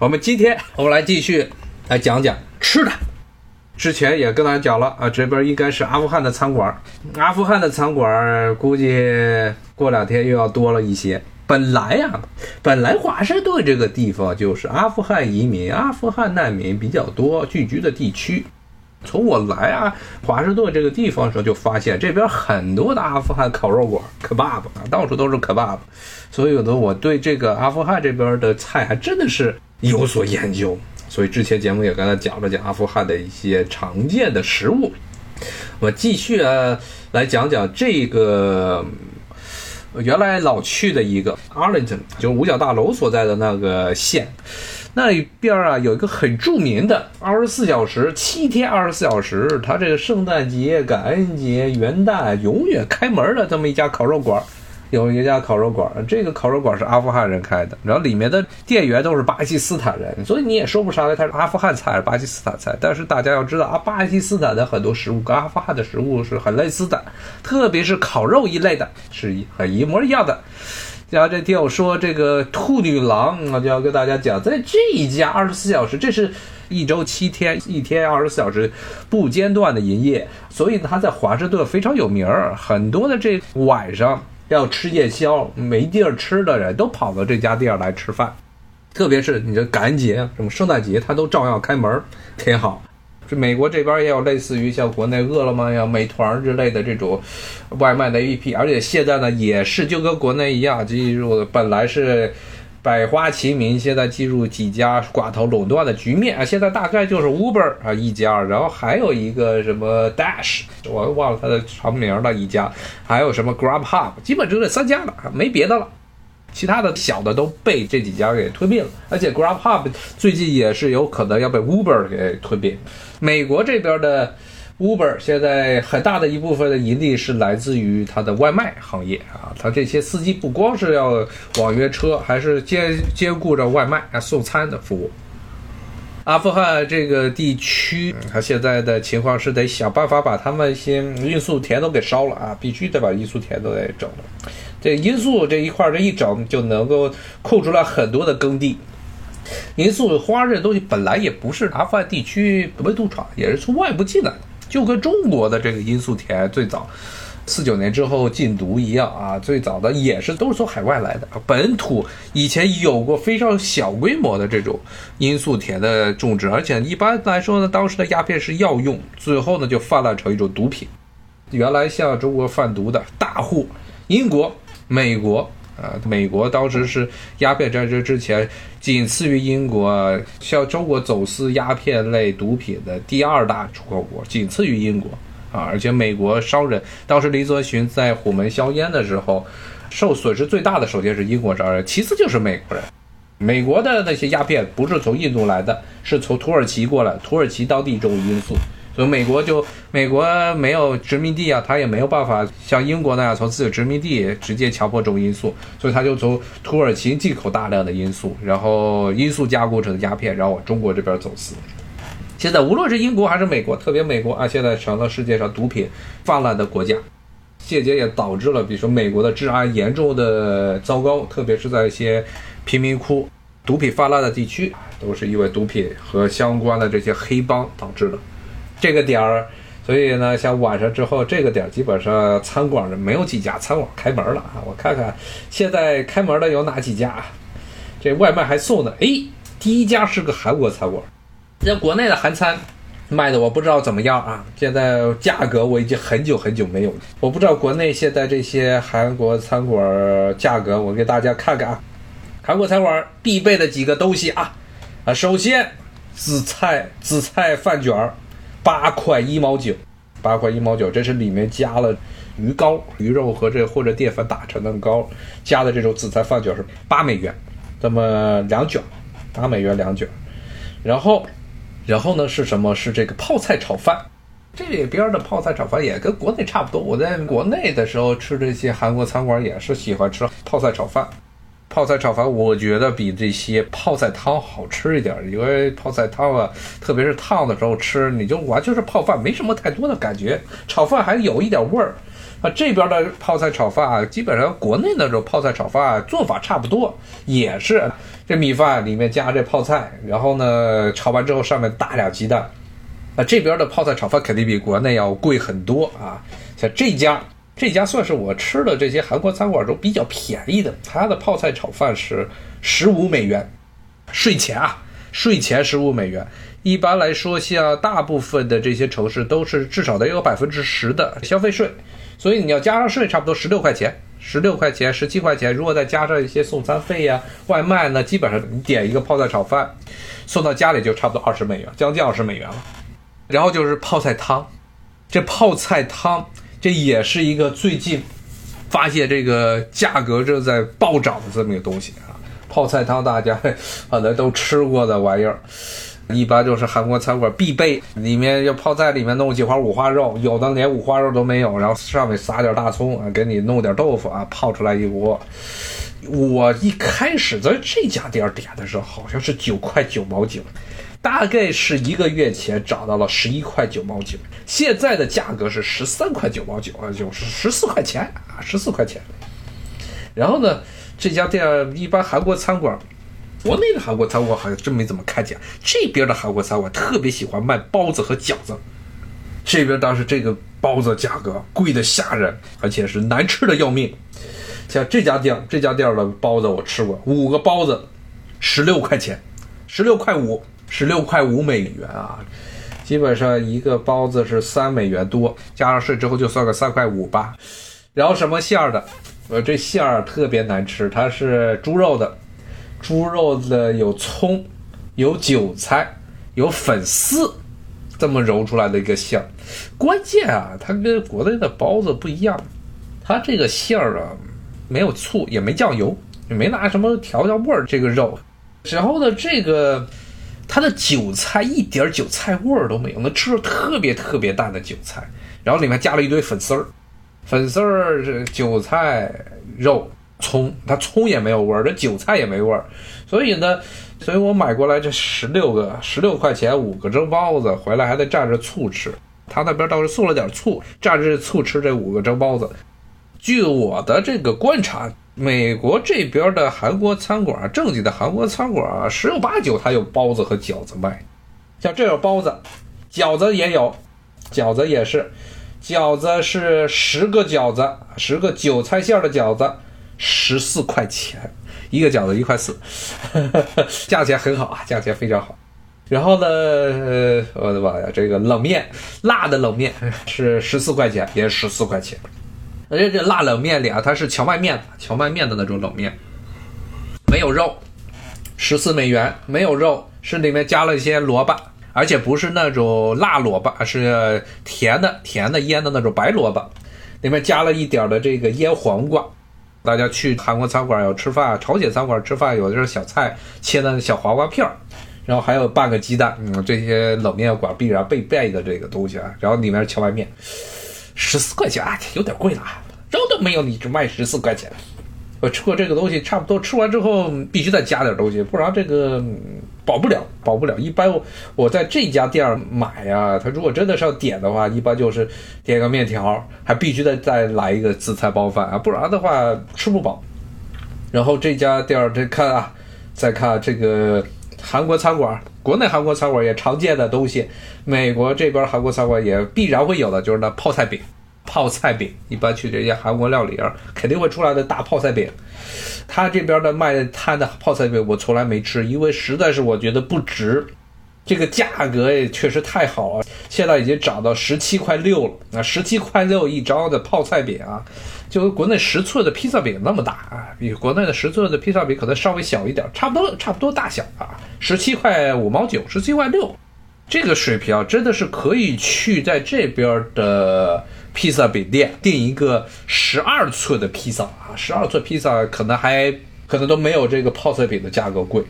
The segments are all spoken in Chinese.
我们今天我们来继续来讲讲吃的。之前也跟大家讲了啊，这边应该是阿富汗的餐馆，阿富汗的餐馆估计过两天又要多了一些。本来呀，本来华盛顿这个地方就是阿富汗移民、阿富汗难民比较多聚居的地区。从我来啊华盛顿这个地方的时候，就发现这边很多的阿富汗烤肉馆、kebab 啊，到处都是 kebab。所以呢，我对这个阿富汗这边的菜还真的是有所研究。所以之前节目也跟他讲了讲阿富汗的一些常见的食物。我继续啊来讲讲这个原来老去的一个 Arlington，就是五角大楼所在的那个县。那边啊有一个很著名的二十四小时、七天二十四小时，它这个圣诞节、感恩节、元旦永远开门的这么一家烤肉馆。有一家烤肉馆，这个烤肉馆是阿富汗人开的，然后里面的店员都是巴基斯坦人，所以你也说不上来它是阿富汗菜还是巴基斯坦菜。但是大家要知道啊，巴基斯坦的很多食物跟阿富汗的食物是很类似的，特别是烤肉一类的，是一很一模一样的。然后这天我说这个兔女郎，我就要跟大家讲，在这一家二十四小时，这是一周七天，一天二十四小时不间断的营业，所以它在华盛顿非常有名儿，很多的这晚上。要吃夜宵没地儿吃的人都跑到这家店来吃饭，特别是你这感恩节、什么圣诞节，他都照样开门，挺好。这美国这边也有类似于像国内饿了么呀、美团之类的这种外卖的 APP，而且现在呢也是就跟国内一样，进入本来是。百花齐鸣，现在进入几家寡头垄断的局面啊！现在大概就是 Uber 啊一家，然后还有一个什么 Dash，我忘了它的长名了，一家，还有什么 Grubhub，基本就这三家了，没别的了。其他的小的都被这几家给吞并了，而且 Grubhub 最近也是有可能要被 Uber 给吞并。美国这边的。Uber 现在很大的一部分的盈利是来自于它的外卖行业啊，它这些司机不光是要网约车，还是兼兼顾着外卖啊送餐的服务。阿富汗这个地区，它现在的情况是得想办法把他们些罂粟田都给烧了啊，必须得把罂粟田都得整了。这罂粟这一块这一整，就能够空出来很多的耕地。罂粟花这东西本来也不是阿富汗地区本土产，也是从外部进来的。就跟中国的这个罂粟田最早四九年之后禁毒一样啊，最早的也是都是从海外来的。本土以前有过非常小规模的这种罂粟田的种植，而且一般来说呢，当时的鸦片是药用，最后呢就泛滥成一种毒品。原来向中国贩毒的大户，英国、美国。呃，美国当时是鸦片战争之前仅次于英国，向中国走私鸦片类毒品的第二大出口国，仅次于英国啊。而且美国商人当时林则徐在虎门销烟的时候，受损失最大的首先是英国商人，其次就是美国人。美国的那些鸦片不是从印度来的，是从土耳其过来，土耳其当地这种罂粟。所以美国就美国没有殖民地啊，他也没有办法像英国那样从自己殖民地直接强迫种罂粟，所以他就从土耳其进口大量的罂粟，然后罂粟加工成鸦片，然后往中国这边走私。现在无论是英国还是美国，特别美国啊，现在成了世界上毒品泛滥的国家，间接也导致了，比如说美国的治安严重的糟糕，特别是在一些贫民窟、毒品泛滥的地区，都是因为毒品和相关的这些黑帮导致的。这个点儿，所以呢，像晚上之后这个点儿，基本上餐馆儿没有几家餐馆开门了啊。我看看现在开门的有哪几家啊，这外卖还送的。哎，第一家是个韩国餐馆，在国内的韩餐卖的我不知道怎么样啊。现在价格我已经很久很久没有，我不知道国内现在这些韩国餐馆价格，我给大家看看啊。韩国餐馆必备的几个东西啊啊，首先紫菜紫菜饭卷儿。八块一毛九，八块一毛九，这是里面加了鱼膏、鱼肉和这或者淀粉打成的膏，加的这种紫菜饭卷是八美元，这么两卷，八美元两卷。然后，然后呢是什么？是这个泡菜炒饭。这里边的泡菜炒饭也跟国内差不多。我在国内的时候吃这些韩国餐馆也是喜欢吃泡菜炒饭。泡菜炒饭，我觉得比这些泡菜汤好吃一点，因为泡菜汤啊，特别是烫的时候吃，你就完全是泡饭，没什么太多的感觉。炒饭还有一点味儿，啊，这边的泡菜炒饭啊，基本上国内那种泡菜炒饭做法差不多，也是这米饭里面加这泡菜，然后呢炒完之后上面打俩鸡蛋，啊，这边的泡菜炒饭肯定比国内要贵很多啊。像这家，这家算是我吃的这些韩国餐馆中比较便宜的，它的泡菜炒饭是十五美元，税前啊，税前十五美元。一般来说，像大部分的这些城市都是至少得有百分之十的消费税，所以你要加上税，差不多十六块钱。十六块钱、十七块钱，如果再加上一些送餐费呀、外卖呢，基本上你点一个泡菜炒饭，送到家里就差不多二十美元，将近二十美元了。然后就是泡菜汤，这泡菜汤这也是一个最近发现这个价格正在暴涨的这么一个东西啊。泡菜汤大家可能都吃过的玩意儿。一般就是韩国餐馆必备，里面要泡菜，里面弄几块五花肉，有的连五花肉都没有，然后上面撒点大葱啊，给你弄点豆腐啊，泡出来一锅。我一开始在这家店点的时候，好像是九块九毛九，大概是一个月前涨到了十一块九毛九，现在的价格是十三块九毛九啊，就是十四块钱啊，十四块钱。然后呢，这家店一般韩国餐馆。国内的韩国餐馆好像真没怎么看见，这边的韩国餐馆特别喜欢卖包子和饺子。这边当时这个包子价格贵的吓人，而且是难吃的要命。像这家店，这家店的包子我吃过，五个包子十六块钱，十六块五，十六块五美元啊！基本上一个包子是三美元多，加上税之后就算个三块五吧。然后什么馅儿的？呃，这馅儿特别难吃，它是猪肉的。猪肉的有葱，有韭菜，有粉丝，这么揉出来的一个馅儿。关键啊，它跟国内的包子不一样，它这个馅儿啊，没有醋，也没酱油，也没拿什么调调味儿。这个肉，然后呢，这个它的韭菜一点韭菜味儿都没有，那吃着特别特别淡的韭菜，然后里面加了一堆粉丝儿，粉丝儿、这韭菜、肉。葱，它葱也没有味儿，这韭菜也没味儿，所以呢，所以我买过来这十六个，十六块钱五个蒸包子，回来还得蘸着醋吃。他那边倒是送了点醋，蘸着醋吃这五个蒸包子。据我的这个观察，美国这边的韩国餐馆，正经的韩国餐馆，十有八九它有包子和饺子卖。像这有包子，饺子也有，饺子也是，饺子是十个饺子，十个韭菜馅的饺子。十四块钱一个饺子，一块四，价钱很好啊，价钱非常好。然后呢，我的妈呀，这个冷面，辣的冷面是十四块钱，也是十四块钱。而且这辣冷面里啊，它是荞麦面，荞麦面的那种冷面，没有肉，十四美元，没有肉，是里面加了一些萝卜，而且不是那种辣萝卜，是甜的，甜的腌的那种白萝卜，里面加了一点的这个腌黄瓜。大家去韩国餐馆要吃饭，朝鲜餐馆吃饭，有的是小菜切的小黄瓜片儿，然后还有半个鸡蛋，嗯，这些冷面馆必然必备的这个东西啊。然后里面荞麦面，十四块钱啊，有点贵了，肉都没有，你只卖十四块钱。我吃过这个东西，差不多吃完之后必须再加点东西，不然这个。保不了，保不了。一般我在这家店买呀，他如果真的是要点的话，一般就是点个面条，还必须得再来一个紫菜包饭啊，不然的话吃不饱。然后这家店儿这看啊，再看这个韩国餐馆，国内韩国餐馆也常见的东西，美国这边韩国餐馆也必然会有的，就是那泡菜饼。泡菜饼一般去这些韩国料理啊肯定会出来的大泡菜饼。他这边的卖摊的泡菜饼我从来没吃，因为实在是我觉得不值，这个价格也确实太好了，现在已经涨到十七块六了。那十七块六一张的泡菜饼啊，就跟国内十寸的披萨饼那么大啊，比国内的十寸的披萨饼可能稍微小一点，差不多差不多大小啊。十七块五毛九，十七块六，这个水平啊，真的是可以去在这边的。披萨饼店订一个十二寸的披萨啊，十二寸披萨可能还可能都没有这个泡菜饼的价格贵，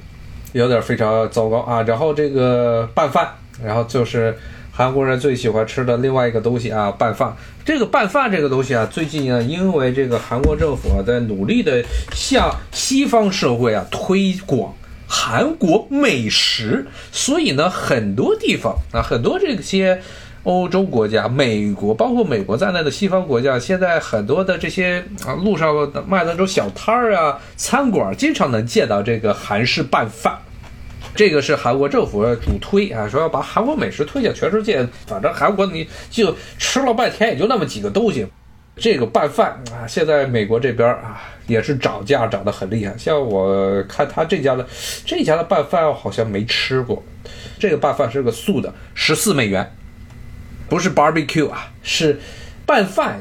有点非常糟糕啊。然后这个拌饭，然后就是韩国人最喜欢吃的另外一个东西啊，拌饭。这个拌饭这个东西啊，最近呢，因为这个韩国政府啊在努力的向西方社会啊推广韩国美食，所以呢，很多地方啊，很多这些。欧洲国家、美国，包括美国在内的西方国家，现在很多的这些啊路上卖的那种小摊儿啊、餐馆，经常能见到这个韩式拌饭。这个是韩国政府主推啊，说要把韩国美食推向全世界。反正韩国你就吃了半天，也就那么几个东西。这个拌饭啊，现在美国这边啊也是涨价涨得很厉害。像我看他这家的这家的拌饭好像没吃过，这个拌饭是个素的，十四美元。不是 barbecue 啊，是拌饭。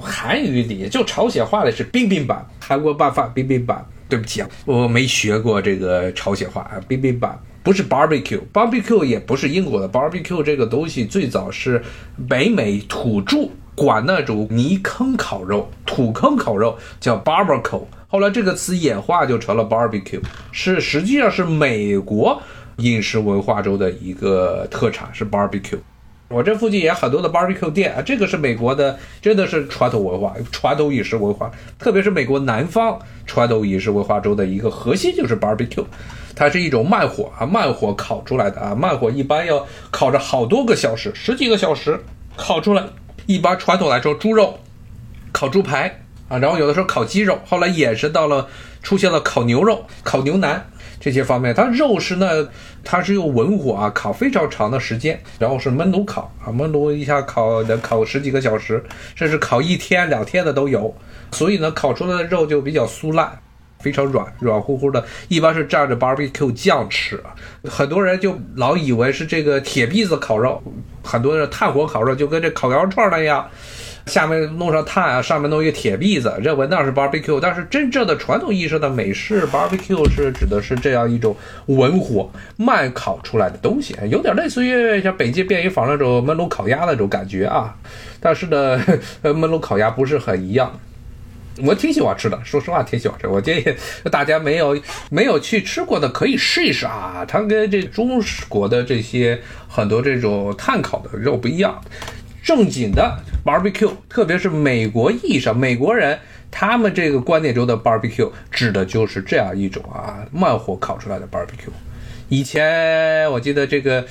韩语里就朝鲜话里是冰冰版，韩国拌饭冰冰版。对不起啊，我没学过这个朝鲜话啊，冰冰版不是 barbecue，barbecue 也不是英国的 barbecue 这个东西最早是北美土著管那种泥坑烤肉、土坑烤肉叫 barbecue，后来这个词演化就成了 barbecue，是实际上是美国饮食文化中的一个特产是 barbecue。我这附近也很多的 barbecue 店啊，这个是美国的，真的是传统文化、传统饮食文化，特别是美国南方传统饮食文化中的一个核心就是 barbecue，它是一种慢火啊，慢火烤出来的啊，慢火一般要烤着好多个小时，十几个小时烤出来。一般传统来说，猪肉烤猪排啊，然后有的时候烤鸡肉，后来衍生到了出现了烤牛肉、烤牛腩。这些方面，它肉是呢，它是用文火啊烤非常长的时间，然后是焖炉烤啊，焖炉一下烤能烤十几个小时，甚至烤一天两天的都有。所以呢，烤出来的肉就比较酥烂，非常软软乎乎的，一般是蘸着 barbecue 酱吃。很多人就老以为是这个铁篦子烤肉，很多的炭火烤肉就跟这烤羊肉串那样。下面弄上炭啊，上面弄一个铁篦子，认为那是 barbecue。但是真正的传统意义上的美式 barbecue 是指的是这样一种文火慢烤出来的东西，有点类似于像北京便宜坊那种焖炉烤鸭那种感觉啊。但是呢，焖炉烤鸭不是很一样。我挺喜欢吃的，说实话挺喜欢吃。我建议大家没有没有去吃过的可以试一试啊。它跟这中国的这些很多这种炭烤的肉不一样。正经的 barbecue，特别是美国意义上，美国人他们这个观念中的 barbecue 指的就是这样一种啊，慢火烤出来的 barbecue。以前我记得这个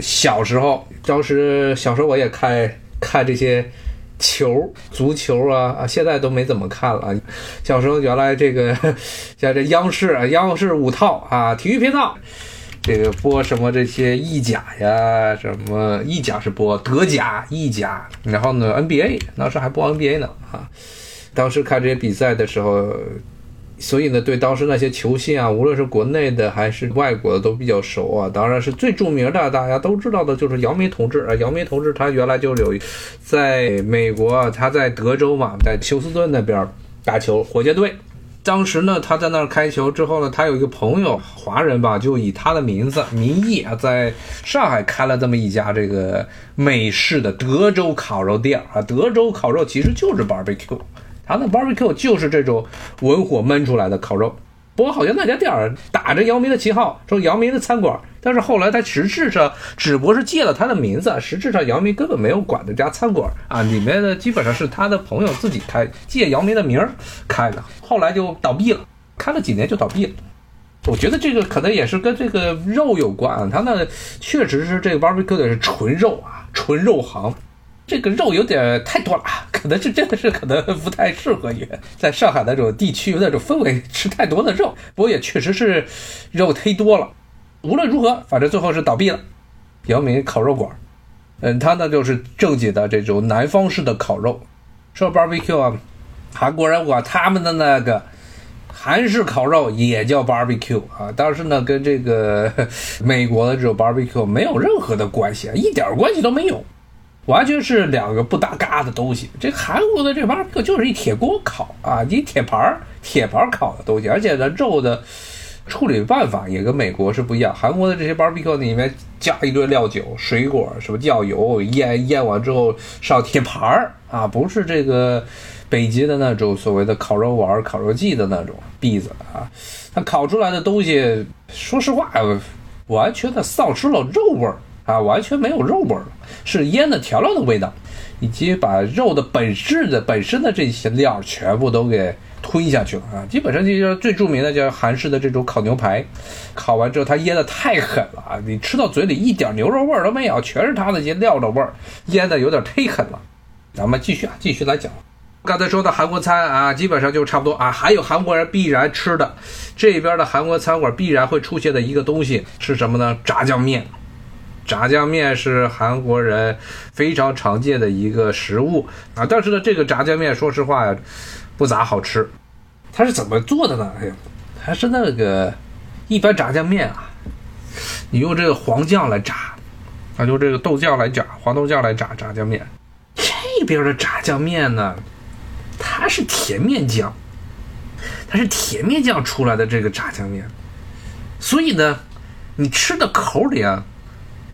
小时候，当时小时候我也看看这些球，足球啊啊，现在都没怎么看了。小时候原来这个 像这央视啊，央视五套啊，体育频道。这个播什么这些意甲呀？什么意甲是播德甲、意甲，然后呢 NBA，当时还播 NBA 呢啊！当时看这些比赛的时候，所以呢，对当时那些球星啊，无论是国内的还是外国的，都比较熟啊。当然是最著名的，大家都知道的就是姚明同志啊。姚明同志他原来就有在美国，他在德州嘛，在休斯顿那边打球，火箭队。当时呢，他在那儿开球之后呢，他有一个朋友，华人吧，就以他的名字名义啊，在上海开了这么一家这个美式的德州烤肉店啊。德州烤肉其实就是 barbecue，他那 barbecue 就是这种文火焖出来的烤肉。不过好像那家店儿打着姚明的旗号，说姚明的餐馆，但是后来他实质上只不过是借了他的名字，实质上姚明根本没有管这家餐馆啊，里面的基本上是他的朋友自己开，借姚明的名儿开的，后来就倒闭了，开了几年就倒闭了。我觉得这个可能也是跟这个肉有关啊，他那确实是这个 barbecue 的是纯肉啊，纯肉行。这个肉有点太多了，可能是真的是可能不太适合于在上海那种地区那种氛围吃太多的肉。不过也确实是肉忒多了。无论如何，反正最后是倒闭了。姚明烤肉馆，嗯，他呢就是正经的这种南方式的烤肉。说 barbecue 啊，韩国人管他们的那个韩式烤肉也叫 barbecue 啊，但是呢跟这个美国的这种 barbecue 没有任何的关系啊，一点关系都没有。完全是两个不搭嘎的东西。这韩国的这 barbecue 就是一铁锅烤啊，一铁盘儿、铁盘烤的东西，而且呢，肉的处理办法也跟美国是不一样。韩国的这些 barbecue 里面加一堆料酒、水果，什么酱油腌腌完之后上铁盘儿啊，不是这个北极的那种所谓的烤肉丸、烤肉季的那种篦子啊。它烤出来的东西，说实话，完全的丧失了肉味儿。啊，完全没有肉味了，是腌的调料的味道，以及把肉的本质的本身的这些料全部都给吞下去了啊！基本上就是最著名的叫韩式的这种烤牛排，烤完之后它腌的太狠了啊！你吃到嘴里一点牛肉味儿都没有，全是它那些料的味儿，腌的有点忒狠了。咱们继续啊，继续来讲。刚才说的韩国餐啊，基本上就差不多啊。还有韩国人必然吃的，这边的韩国餐馆必然会出现的一个东西是什么呢？炸酱面。炸酱面是韩国人非常常见的一个食物啊，但是呢，这个炸酱面说实话呀，不咋好吃。它是怎么做的呢？哎呀，还是那个一般炸酱面啊，你用这个黄酱来炸，啊，用这个豆酱来炸，黄豆酱来炸炸酱面。这边的炸酱面呢，它是甜面酱，它是甜面酱出来的这个炸酱面，所以呢，你吃的口里啊。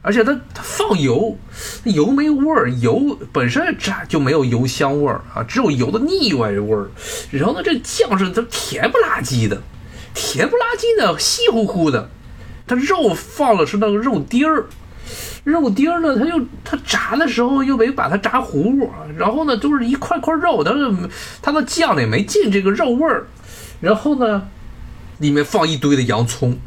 而且它它放油，油没味儿，油本身炸就没有油香味儿啊，只有油的腻歪味儿。然后呢，这酱是它甜不拉几的，甜不拉几的，稀乎乎的。它肉放了是那个肉丁儿，肉丁儿呢，它又它炸的时候又没把它炸糊，然后呢，都是一块块肉，它它的酱也没进这个肉味儿。然后呢，里面放一堆的洋葱，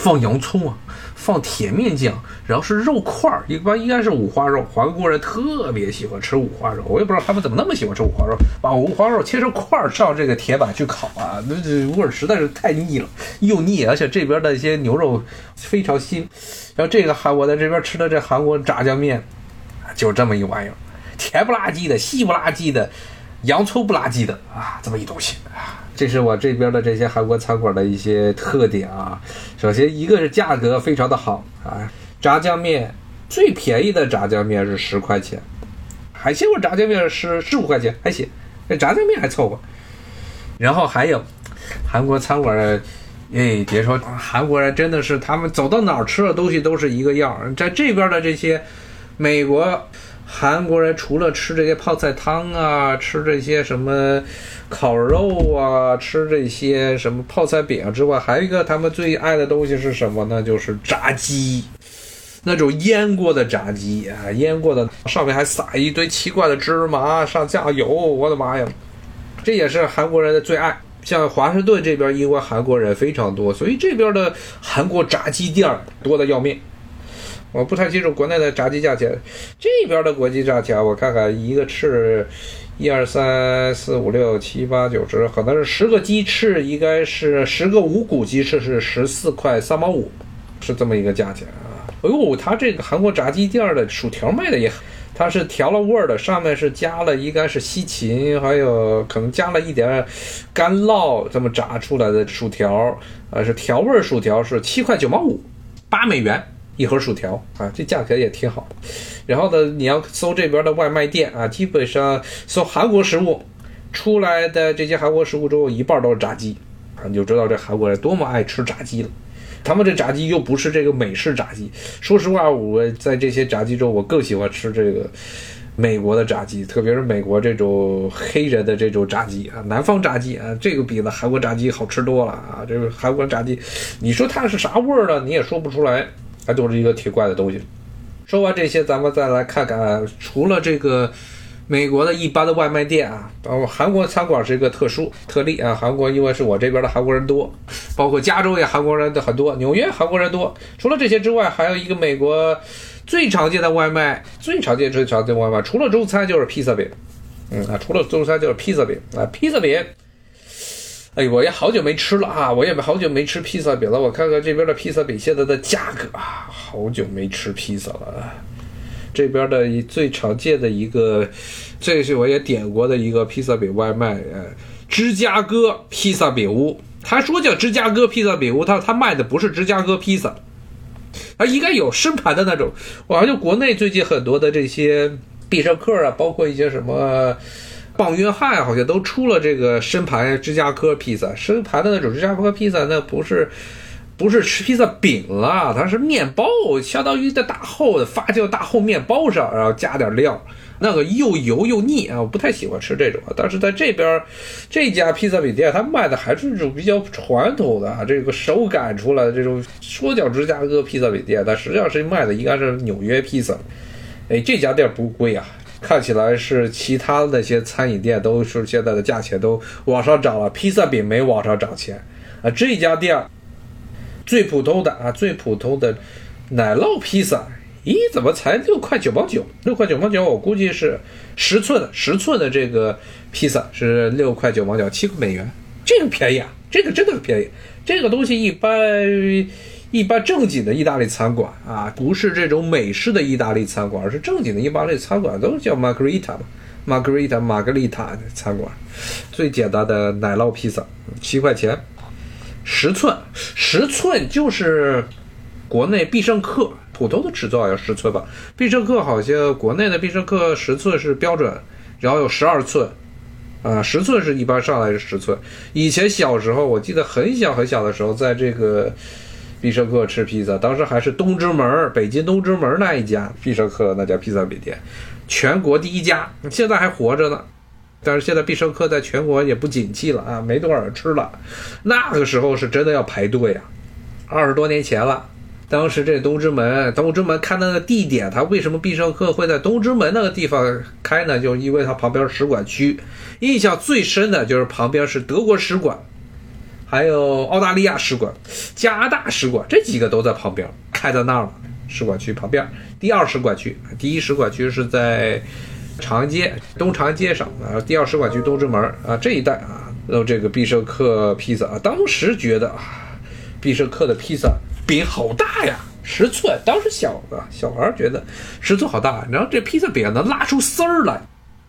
放洋葱啊。放甜面酱，然后是肉块儿，一般应该是五花肉。韩国人特别喜欢吃五花肉，我也不知道他们怎么那么喜欢吃五花肉，把五花肉切成块儿上这个铁板去烤啊，那这味儿实在是太腻了，又腻，而且这边的一些牛肉非常腥。然后这个韩我在这边吃的这韩国炸酱面，就这么一玩意儿，甜不拉几的，稀不拉几的，洋葱不拉几的啊，这么一东西啊。这是我这边的这些韩国餐馆的一些特点啊。首先，一个是价格非常的好啊，炸酱面最便宜的炸酱面是十块钱，海鲜味炸酱面是十五块钱，还行，那炸酱面还凑合。然后还有韩国餐馆，哎，别说韩国人真的是他们走到哪儿吃的东西都是一个样，在这边的这些美国。韩国人除了吃这些泡菜汤啊，吃这些什么烤肉啊，吃这些什么泡菜饼之外，还有一个他们最爱的东西是什么呢？就是炸鸡，那种腌过的炸鸡啊，腌过的，上面还撒一堆奇怪的芝麻，上酱油，我的妈呀！这也是韩国人的最爱。像华盛顿这边，因为韩国人非常多，所以这边的韩国炸鸡店多的要命。我不太清楚国内的炸鸡价钱，这边的国际价钱我看看，一个翅，一二三四五六七八九十，可能是十个鸡翅，应该是十个无骨鸡翅是十四块三毛五，是这么一个价钱啊。哎呦，他这个韩国炸鸡店的薯条卖的也，它是调了味儿的，上面是加了应该是西芹，还有可能加了一点干酪，这么炸出来的薯条，呃，是调味薯条，是七块九毛五，八美元。一盒薯条啊，这价格也挺好。然后呢，你要搜这边的外卖店啊，基本上搜韩国食物出来的这些韩国食物中，有一半都是炸鸡啊，你就知道这韩国人多么爱吃炸鸡了。他们这炸鸡又不是这个美式炸鸡。说实话，我在这些炸鸡中，我更喜欢吃这个美国的炸鸡，特别是美国这种黑人的这种炸鸡啊，南方炸鸡啊，这个比那韩国炸鸡好吃多了啊。这个韩国炸鸡，你说它是啥味儿呢？你也说不出来。它就是一个挺怪的东西。说完这些，咱们再来看看，除了这个美国的一般的外卖店啊，包括韩国餐馆是一个特殊特例啊。韩国因为是我这边的韩国人多，包括加州也韩国人的很多，纽约韩国人多。除了这些之外，还有一个美国最常见的外卖，最常见最常见的外卖，除了中餐就是披萨饼。嗯啊，除了中餐就是披萨饼啊，披萨饼。哎，我也好久没吃了啊！我也好久没吃披萨饼了。我看看这边的披萨饼现在的价格啊，好久没吃披萨了。这边的最常见的一个，这是我也点过的一个披萨饼外卖，呃，芝加哥披萨饼屋。他说叫芝加哥披萨饼屋，他他卖的不是芝加哥披萨，他应该有生盘的那种。我好像国内最近很多的这些必胜客啊，包括一些什么。棒约翰好像都出了这个生盘芝加哥披萨，生盘的那种芝加哥披萨，那不是不是吃披萨饼了，它是面包，相当于在大厚的发酵大厚面包上，然后加点料，那个又油又腻啊，我不太喜欢吃这种。但是在这边这家披萨饼店，它卖的还是这种比较传统的这个手擀出来的这种，说叫芝加哥披萨饼店，但实际上是卖的应该是纽约披萨。哎，这家店不贵啊。看起来是其他那些餐饮店都是现在的价钱都往上涨了，披萨饼没往上涨钱啊。这家店最普通的啊，最普通的奶酪披萨，咦，怎么才六块九毛九？六块九毛九，我估计是十寸的，十寸的这个披萨是六块九毛九，七个美元，这个便宜啊，这个真的便宜。这个东西一般。一般正经的意大利餐馆啊，不是这种美式的意大利餐馆，而是正经的意大利餐馆，都是叫 Margarita 嘛，Margarita 玛格丽塔的餐馆。最简单的奶酪披萨，七块钱，十寸，十寸就是国内必胜客普通的尺寸要十寸吧？必胜客好像国内的必胜客十寸是标准，然后有十二寸，啊，十寸是一般上来是十寸。以前小时候，我记得很小很小的时候，在这个。必胜客吃披萨，当时还是东直门，北京东直门那一家必胜客那家披萨饼店，全国第一家，现在还活着呢。但是现在必胜客在全国也不景气了啊，没多少人吃了。那个时候是真的要排队啊，二十多年前了。当时这东直门，东直门看那个地点，它为什么必胜客会在东直门那个地方开呢？就因为它旁边使馆区。印象最深的就是旁边是德国使馆。还有澳大利亚使馆、加拿大使馆，这几个都在旁边，开在那儿了。使馆区旁边，第二使馆区，第一使馆区是在长安街东长安街上啊。第二使馆区东直门啊这一带啊，有这个必胜客披萨啊。当时觉得啊，必胜客的披萨饼好大呀，十寸。当时小的小孩觉得十寸好大，然后这披萨饼能拉出丝儿来，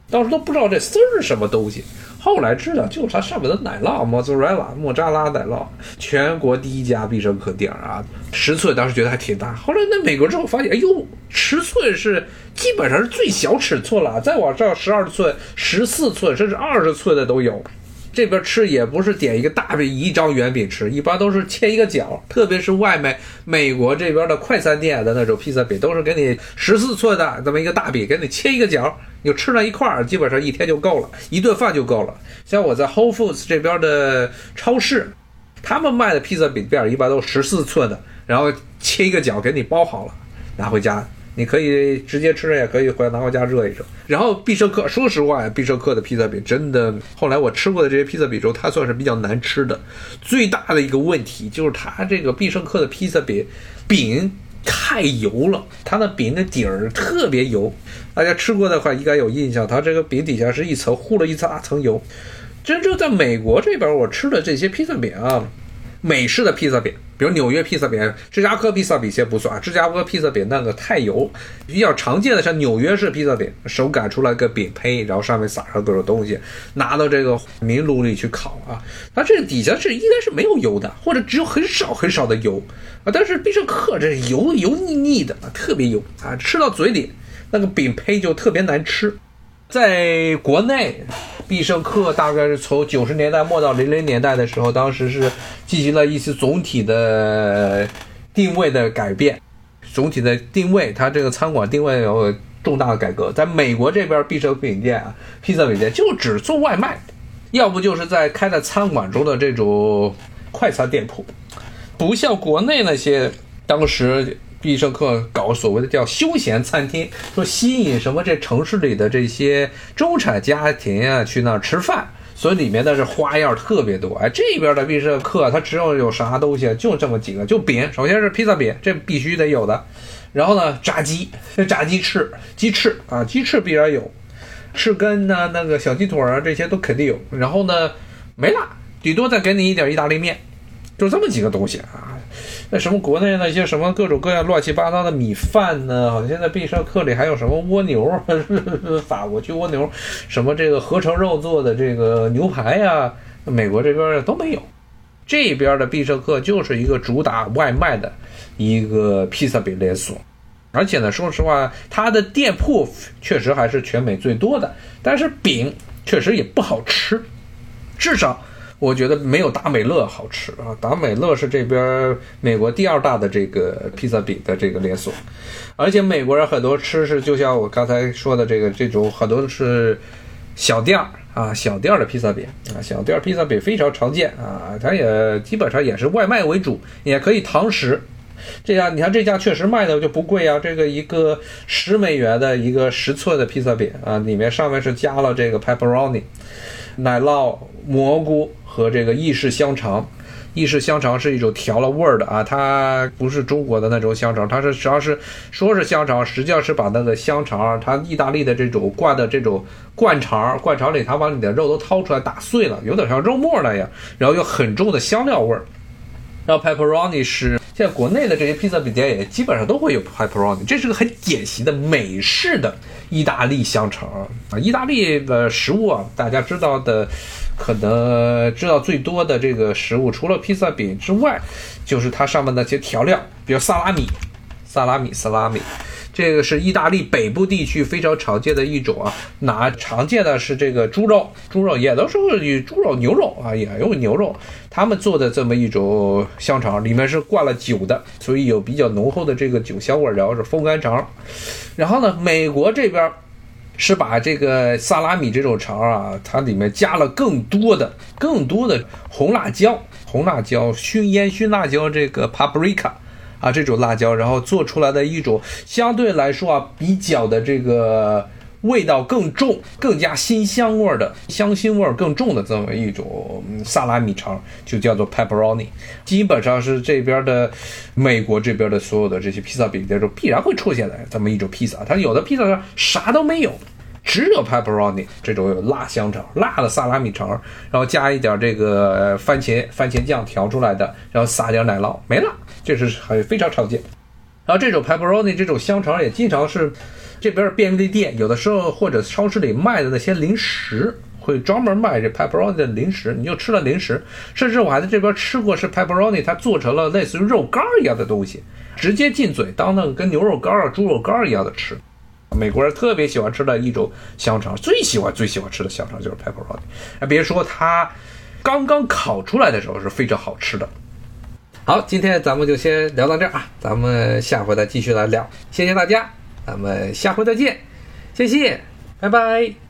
当时都不知道这丝儿是什么东西。后来知道，就是它上面的奶酪，莫扎拉莫扎拉奶酪，全国第一家必胜客店啊，十寸，当时觉得还挺大。后来那美国之后发现，哎呦，十寸是基本上是最小尺寸了，再往上十二寸、十四寸，甚至二十寸的都有。这边吃也不是点一个大饼一张圆饼吃，一般都是切一个角，特别是外卖美国这边的快餐店的那种披萨饼，都是给你十四寸的这么一个大饼，给你切一个角，就吃那一块儿，基本上一天就够了，一顿饭就够了。像我在 Whole Foods 这边的超市，他们卖的披萨饼片一般都是十四寸的，然后切一个角给你包好了，拿回家。你可以直接吃，也可以回来拿回家热一热。然后必胜客，说实话，必胜客的披萨饼真的，后来我吃过的这些披萨饼中，它算是比较难吃的。最大的一个问题就是它这个必胜客的披萨饼饼太油了，它的饼的底儿特别油。大家吃过的话应该有印象，它这个饼底下是一层糊了一大层油。真正在美国这边，我吃的这些披萨饼啊。美式的披萨饼，比如纽约披萨饼、芝加哥披萨饼先不算，芝加哥披萨饼那个太油。比较常见的像纽约式披萨饼，手擀出来个饼胚，然后上面撒上各种东西，拿到这个明炉里去烤啊。它这底下是应该是没有油的，或者只有很少很少的油啊。但是必胜客这油油腻腻的，特别油啊，吃到嘴里那个饼胚就特别难吃。在国内，必胜客大概是从九十年代末到零零年代的时候，当时是进行了一次总体的定位的改变，总体的定位，它这个餐馆定位有重大的改革。在美国这边，必胜饼店啊，披萨饼店就只做外卖，要不就是在开在餐馆中的这种快餐店铺，不像国内那些当时。必胜客搞所谓的叫休闲餐厅，说吸引什么这城市里的这些中产家庭啊去那儿吃饭，所以里面的是花样特别多。哎，这边的必胜客它只有有啥东西，就这么几个，就饼，首先是披萨饼，这必须得有的。然后呢，炸鸡，炸鸡翅，鸡翅啊，鸡翅必然有，翅根呢，那个小鸡腿啊，这些都肯定有。然后呢，没了，顶多再给你一点意大利面，就这么几个东西啊。那什么国内那些什么各种各样乱七八糟的米饭呢？好像现在必胜客里还有什么蜗牛，法国去蜗牛，什么这个合成肉做的这个牛排呀，美国这边都没有。这边的必胜客就是一个主打外卖的一个披萨饼连锁，而且呢，说实话，它的店铺确实还是全美最多的，但是饼确实也不好吃，至少。我觉得没有达美乐好吃啊！达美乐是这边美国第二大的这个披萨饼的这个连锁，而且美国人很多吃是就像我刚才说的这个这种很多是小店儿啊，小店儿的披萨饼啊，小店儿披萨饼非常常见啊，它也基本上也是外卖为主，也可以堂食。这家你看这家确实卖的就不贵啊，这个一个十美元的一个十寸的披萨饼啊，里面上面是加了这个 pepperoni、奶酪、蘑菇和这个意式香肠。意式香肠是一种调了味儿的啊，它不是中国的那种香肠，它是实际上是说是香肠，实际上是把那个香肠，它意大利的这种灌的这种灌肠，灌肠里它把你的肉都掏出来打碎了，有点像肉末那样，然后有很重的香料味儿。然后 pepperoni 是现在国内的这些披萨饼店也基本上都会有 pepperoni，这是个很典型的美式的意大利香肠啊。意大利的食物啊，大家知道的。可能知道最多的这个食物，除了披萨饼之外，就是它上面那些调料，比如萨拉米、萨拉米、萨拉米，这个是意大利北部地区非常常见的一种啊。拿常见的是这个猪肉，猪肉也都是以猪肉、牛肉啊，也用牛肉，他们做的这么一种香肠，里面是灌了酒的，所以有比较浓厚的这个酒香味，然后是风干肠。然后呢，美国这边。是把这个萨拉米这种肠啊，它里面加了更多的、更多的红辣椒、红辣椒熏烟熏辣椒，这个 paprika 啊这种辣椒，然后做出来的一种相对来说啊比较的这个。味道更重、更加辛香味的香辛味更重的这么一种萨拉米肠，就叫做 pepperoni。基本上是这边的美国这边的所有的这些披萨饼店中必然会出现的这么一种披萨。它有的披萨上啥都没有，只有 pepperoni 这种有辣香肠、辣的萨拉米肠，然后加一点这个番茄番茄酱调出来的，然后撒点奶酪，没了，这是很非常常见。然后这种 pepperoni 这种香肠也经常是。这边便利店有的时候或者超市里卖的那些零食，会专门卖这 pepperoni 的零食，你就吃了零食。甚至我还在这边吃过，是 pepperoni，它做成了类似于肉干一样的东西，直接进嘴当那个跟牛肉干啊、猪肉干一样的吃。美国人特别喜欢吃的一种香肠，最喜欢最喜欢吃的香肠就是 pepperoni。哎，别说它刚刚烤出来的时候是非常好吃的。好，今天咱们就先聊到这儿啊，咱们下回再继续来聊。谢谢大家。咱们下回再见，谢谢，拜拜。